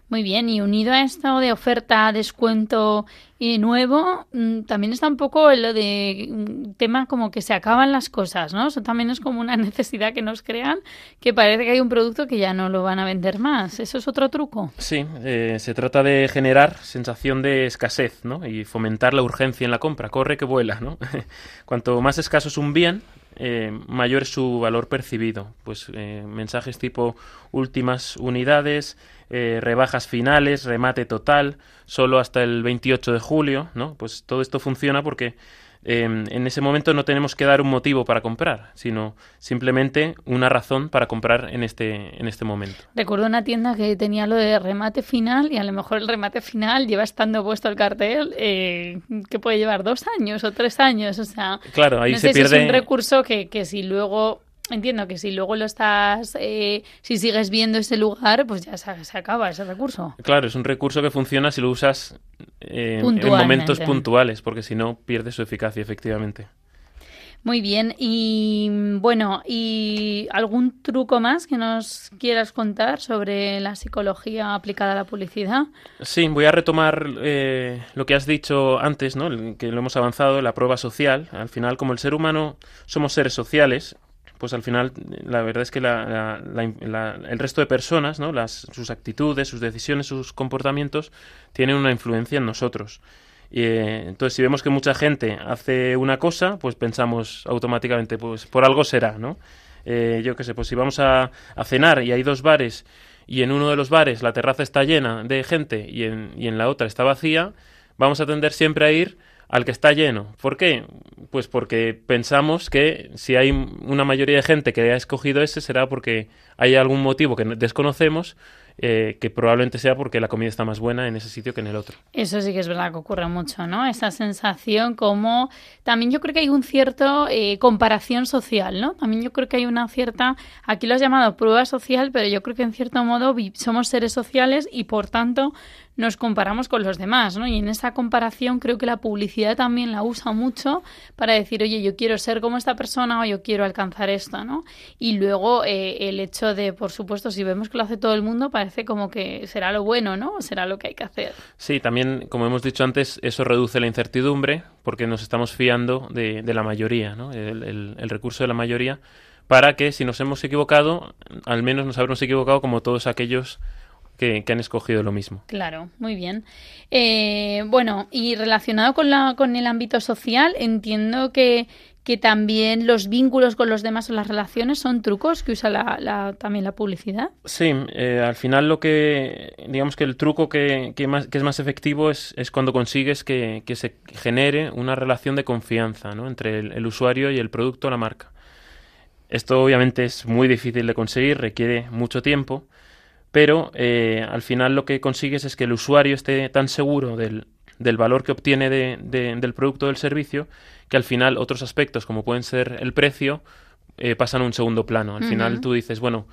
Muy bien, y unido a esto de oferta, descuento y nuevo, mm, también está un poco lo de mm, tema como que se acaban las cosas, ¿no? Eso también es como una <laughs> necesidad que nos crean, que parece que hay un producto que ya no lo van a vender más. ¿Eso es otro truco? Sí, eh, se trata de generar sensación de escasez, ¿no? Y fomentar la urgencia en la compra. Corre que vuela, ¿no? <laughs> Cuanto más escaso es un bien, eh, mayor es su valor percibido. Pues eh, mensajes tipo últimas unidades, eh, rebajas finales, remate total, solo hasta el 28 de julio, ¿no? Pues todo esto funciona porque Em, en ese momento no tenemos que dar un motivo para comprar, sino simplemente una razón para comprar en este, en este momento. Recuerdo una tienda que tenía lo de remate final y a lo mejor el remate final lleva estando puesto el cartel eh, que puede llevar dos años o tres años. O sea, claro, ahí no se sé pierde... Si es un recurso que, que si luego entiendo que si luego lo estás, eh, si sigues viendo ese lugar, pues ya se, acaba ese recurso. Claro, es un recurso que funciona si lo usas eh, en momentos puntuales, porque si no pierde su eficacia, efectivamente. Muy bien, y bueno, ¿y algún truco más que nos quieras contar sobre la psicología aplicada a la publicidad? Sí, voy a retomar eh, lo que has dicho antes, ¿no? que lo hemos avanzado, la prueba social. Al final, como el ser humano somos seres sociales, pues al final la verdad es que el resto de personas, ¿no? Las, sus actitudes, sus decisiones, sus comportamientos tienen una influencia en nosotros. Y, eh, entonces, si vemos que mucha gente hace una cosa, pues pensamos automáticamente, pues por algo será, ¿no? Eh, yo qué sé, pues si vamos a, a, cenar y hay dos bares y en uno de los bares la terraza está llena de gente y en, y en la otra está vacía, vamos a tender siempre a ir al que está lleno. ¿Por qué? Pues porque pensamos que si hay una mayoría de gente que ha escogido ese será porque hay algún motivo que desconocemos eh, que probablemente sea porque la comida está más buena en ese sitio que en el otro. Eso sí que es verdad que ocurre mucho, ¿no? Esa sensación como... También yo creo que hay un cierto eh, comparación social, ¿no? También yo creo que hay una cierta... Aquí lo has llamado prueba social, pero yo creo que en cierto modo somos seres sociales y por tanto nos comparamos con los demás, ¿no? Y en esa comparación creo que la publicidad también la usa mucho para decir, oye, yo quiero ser como esta persona o yo quiero alcanzar esto, ¿no? Y luego eh, el hecho de, por supuesto, si vemos que lo hace todo el mundo, parece como que será lo bueno, ¿no? O será lo que hay que hacer. Sí, también, como hemos dicho antes, eso reduce la incertidumbre porque nos estamos fiando de, la mayoría, ¿no? el, el recurso de la mayoría para que si nos hemos equivocado, al menos nos habremos equivocado como todos aquellos que, han escogido lo mismo. Claro, muy bien. Eh, bueno, y relacionado con, la, con el ámbito social, entiendo que, que también los vínculos con los demás o las relaciones son trucos que usa la, también la publicidad. Sí, eh, al final lo que, digamos que el truco que, que, más, que es más efectivo es, es cuando consigues que, que, se genere una relación de confianza ¿no? entre el, el, usuario y el producto o la marca. Esto obviamente es muy difícil de conseguir, requiere mucho tiempo, pero eh, al final lo que consigues es que el usuario esté tan seguro del, del valor que obtiene de, del producto o del servicio que al final otros aspectos como pueden ser el precio eh, pasan a un segundo plano. Al final tú dices, bueno,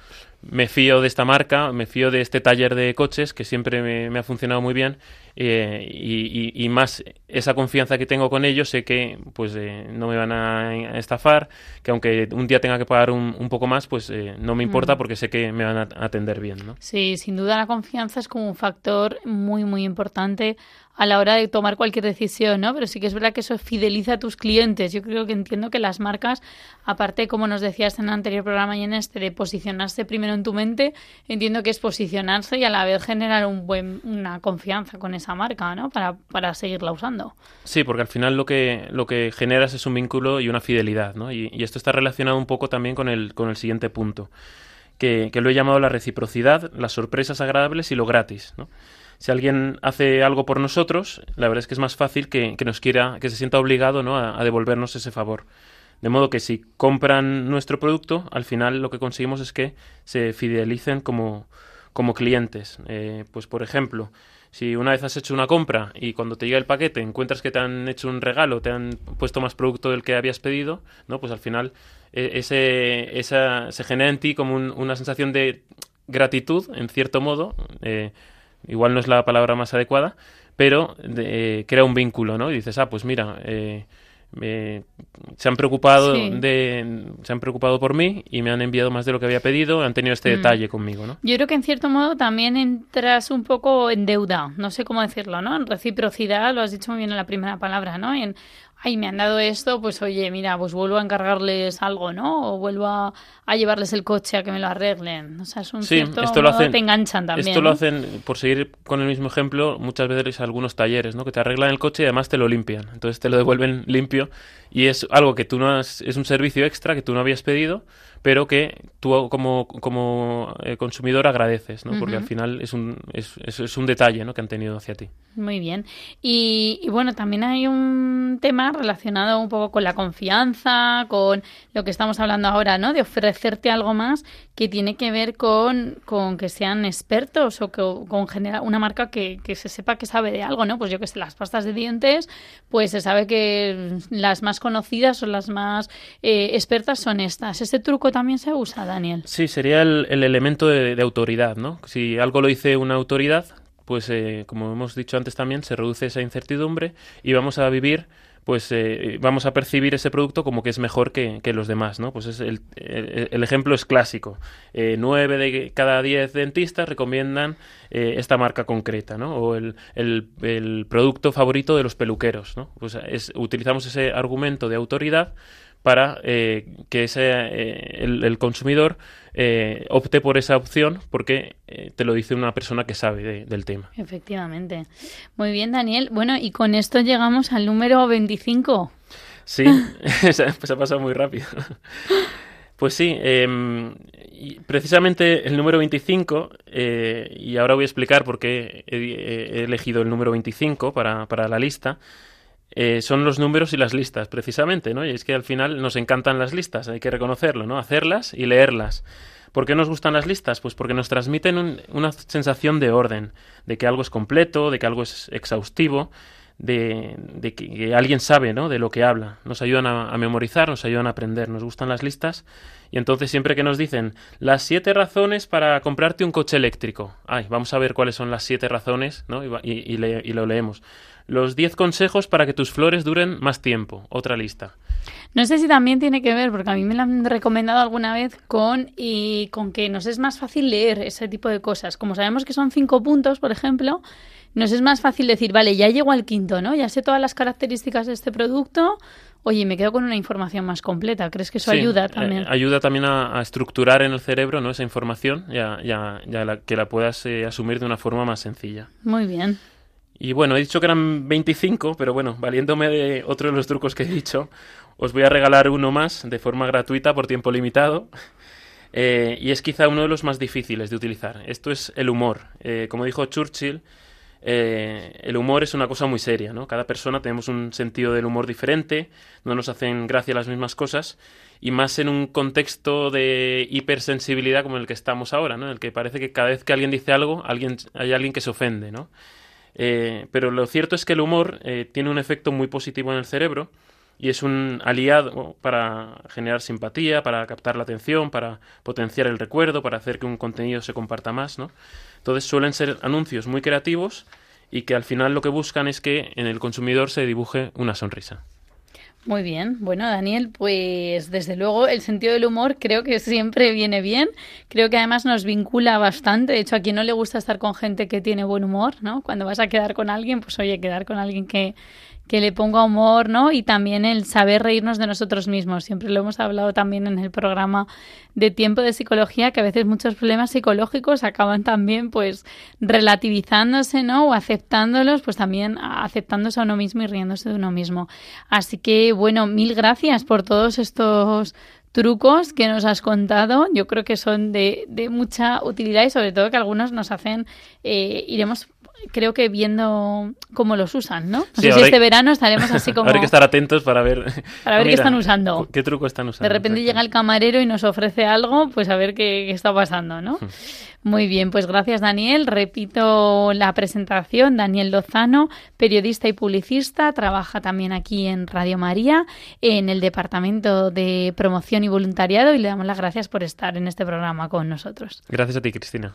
me fío de esta marca, me fío de este taller de coches que siempre me, ha funcionado muy bien eh, y, más esa confianza que tengo con ellos, sé que pues eh, no me van a estafar, que aunque un día tenga que pagar un, un poco más, pues no me importa porque sé que me van a atender bien. ¿no? Sí, sin duda la confianza es como un factor muy, muy importante a la hora de tomar cualquier decisión, ¿no? Pero sí que es verdad que eso fideliza a tus clientes. Yo creo que entiendo que las marcas, aparte, como nos decías en el anterior programa y en este, de posicionarse primero en tu mente, entiendo que es posicionarse y a la vez generar un buen, una confianza con esa marca, ¿no? Para, para seguirla usando. Sí, porque al final lo que, lo que generas es un vínculo y una fidelidad, ¿no? Y, esto está relacionado un poco también con el, con el siguiente punto, que, que lo he llamado la reciprocidad, las sorpresas agradables y lo gratis, ¿no? si alguien hace algo por nosotros, la verdad es que es más fácil que, nos quiera, que se sienta obligado ¿no? a, devolvernos ese favor. De modo que si compran nuestro producto, al final lo que conseguimos es que se fidelicen como, como clientes. Eh, pues por ejemplo, si una vez has hecho una compra y cuando te llega el paquete encuentras que te han hecho un regalo, te han puesto más producto del que habías pedido, ¿no? Pues al final e, ese, esa, se genera en ti como una sensación de gratitud, en cierto modo, eh, igual no es la palabra más adecuada, pero eh, crea un vínculo, ¿no? Y dices, ah, pues mira, eh, se han preocupado de se han preocupado por mí y me han enviado más de lo que había pedido han tenido este mm. detalle conmigo no yo creo que en cierto modo también entras un poco en deuda no sé cómo decirlo no en reciprocidad lo has dicho muy bien en la primera palabra no en ay, me han dado esto, pues oye, mira, pues vuelvo a encargarles algo, ¿no? O vuelvo a, llevarles el coche a que me lo arreglen. O sea, es un cierto esto lo hacen, te enganchan también. Esto lo hacen, por seguir con el mismo ejemplo, muchas veces algunos talleres, ¿no? Que te arreglan el coche y además te lo limpian. Entonces te lo devuelven limpio y es algo que tú no has, es un servicio extra que tú no habías pedido pero que tú como, como eh, consumidor agradeces, ¿no? Porque al final es un, es, es, un detalle ¿no? que han tenido hacia ti. Muy bien. Y, bueno, también hay un tema relacionado un poco con la confianza, con lo que estamos hablando ahora, ¿no? De ofrecerte algo más que tiene que ver con, con que sean expertos o que, con generar una marca que, que se sepa que sabe de algo, ¿no? Pues yo que sé, las pastas de dientes, pues se sabe que las más conocidas o las más eh, expertas son estas. Ese truco también se usa, Daniel. Sí, sería el, elemento de, autoridad, ¿no? Si algo lo dice una autoridad, pues eh, como hemos dicho antes también, se reduce esa incertidumbre y vamos a vivir pues eh, vamos a percibir ese producto como que es mejor que, los demás, ¿no? Pues es el, el, ejemplo es clásico. Eh, nueve de cada diez dentistas recomiendan esta marca concreta, ¿no? O el, el, producto favorito de los peluqueros, ¿no? Pues es, utilizamos ese argumento de autoridad para eh, que ese, eh, el, consumidor eh, opte por esa opción porque te lo dice una persona que sabe del tema. Efectivamente. Muy bien, Daniel. Bueno, y con esto llegamos al número 25. Sí, <laughs> se ha pasado muy rápido. <laughs> Pues sí, em, precisamente el número 25, y ahora voy a explicar por qué he, elegido el número 25 para, para la lista, eh, son los números y las listas, precisamente, ¿no? Y es que al final nos encantan las listas, hay que reconocerlo, ¿no? Hacerlas y leerlas. ¿Por qué nos gustan las listas? Pues porque nos transmiten una sensación de orden, de que algo es completo, de que algo es exhaustivo, de, que, alguien sabe ¿no? de lo que habla. Nos ayudan a, memorizar, nos ayudan a aprender, nos gustan las listas. Y entonces siempre que nos dicen las siete razones para comprarte un coche eléctrico, ay, vamos a ver cuáles son las siete razones, ¿no? y, y lo leemos. Los 10 consejos para que tus flores duren más tiempo. Otra lista. No sé si también tiene que ver, porque a mí me lo han recomendado alguna vez con, y con que nos es más fácil leer ese tipo de cosas. Como sabemos que son cinco puntos, por ejemplo, nos es más fácil decir, vale, ya llego al quinto, ¿no? Ya sé todas las características de este producto. Oye, me quedo con una información más completa. ¿Crees que eso ayuda eh, también? ayuda también a, estructurar en el cerebro ¿no? esa información ya, ya, ya que la puedas eh, asumir de una forma más sencilla. Muy bien. Y bueno, he dicho que eran 25, pero bueno, valiéndome de otro de los trucos que he dicho, os voy a regalar uno más de forma gratuita por tiempo limitado. Eh, y es quizá uno de los más difíciles de utilizar. Esto es el humor. Eh, como dijo Churchill, eh, el humor es una cosa muy seria, ¿no? Cada persona tenemos un sentido del humor diferente, no nos hacen gracia las mismas cosas, y más en un contexto de hipersensibilidad como el que estamos ahora, ¿no? En el que parece que cada vez que alguien dice algo, alguien, hay alguien que se ofende, ¿no? Eh, pero lo cierto es que el humor eh, tiene un efecto muy positivo en el cerebro y es un aliado para generar simpatía, para captar la atención, para potenciar el recuerdo, para hacer que un contenido se comparta más, ¿no? Entonces suelen ser anuncios muy creativos y que al final lo que buscan es que en el consumidor se dibuje una sonrisa. Muy bien. Bueno, Daniel, pues desde luego el sentido del humor creo que siempre viene bien. Creo que además nos vincula bastante. De hecho, a quien no le gusta estar con gente que tiene buen humor, ¿no? Cuando vas a quedar con alguien, pues oye, quedar con alguien que, que le ponga humor, ¿no? Y también el saber reírnos de nosotros mismos. Siempre lo hemos hablado también en el programa de tiempo de psicología, que a veces muchos problemas psicológicos acaban también, pues, relativizándose, ¿no? O aceptándolos, pues también aceptándose a uno mismo y riéndose de uno mismo. Así que, bueno, mil gracias por todos estos trucos que nos has contado. Yo creo que son de, de mucha utilidad y sobre todo que algunos nos hacen, eh, iremos creo que viendo cómo los usan, ¿no? No sé si este verano estaremos así <laughs> como... Habrá que estar atentos para ver... Para ver qué están usando. ¿Qué truco están usando? De repente llega el camarero y nos ofrece algo, pues a ver qué, está pasando, ¿no? <laughs> Muy bien, pues gracias Daniel. Repito la presentación. Daniel Lozano, periodista y publicista, trabaja también aquí en Radio María, en el Departamento de Promoción y Voluntariado y le damos las gracias por estar en este programa con nosotros. Gracias a ti, Cristina.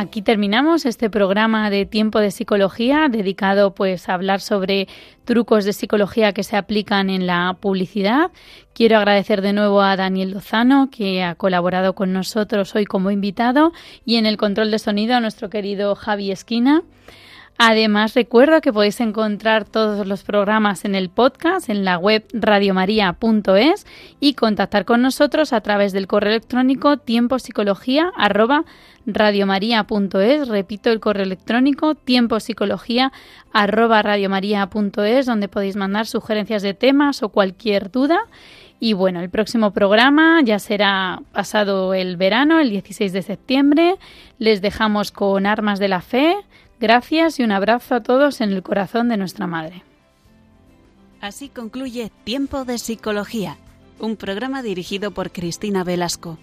Aquí terminamos este programa de tiempo de psicología dedicado pues a hablar sobre trucos de psicología que se aplican en la publicidad. Quiero agradecer de nuevo a Daniel Lozano que ha colaborado con nosotros hoy como invitado y en el control de sonido a nuestro querido Javi Esquina. Además, recuerdo que podéis encontrar todos los programas en el podcast en la web radiomaria.es y contactar con nosotros a través del correo electrónico tiempopsicología@radiomaria.es. Repito el correo electrónico tiempopsicología@radiomaria.es donde podéis mandar sugerencias de temas o cualquier duda. Y bueno, el próximo programa ya será pasado el verano, el 16 de septiembre. Les dejamos con Armas de la Fe Gracias y un abrazo a todos en el corazón de nuestra Madre. Así concluye Tiempo de Psicología, un programa dirigido por Cristina Velasco.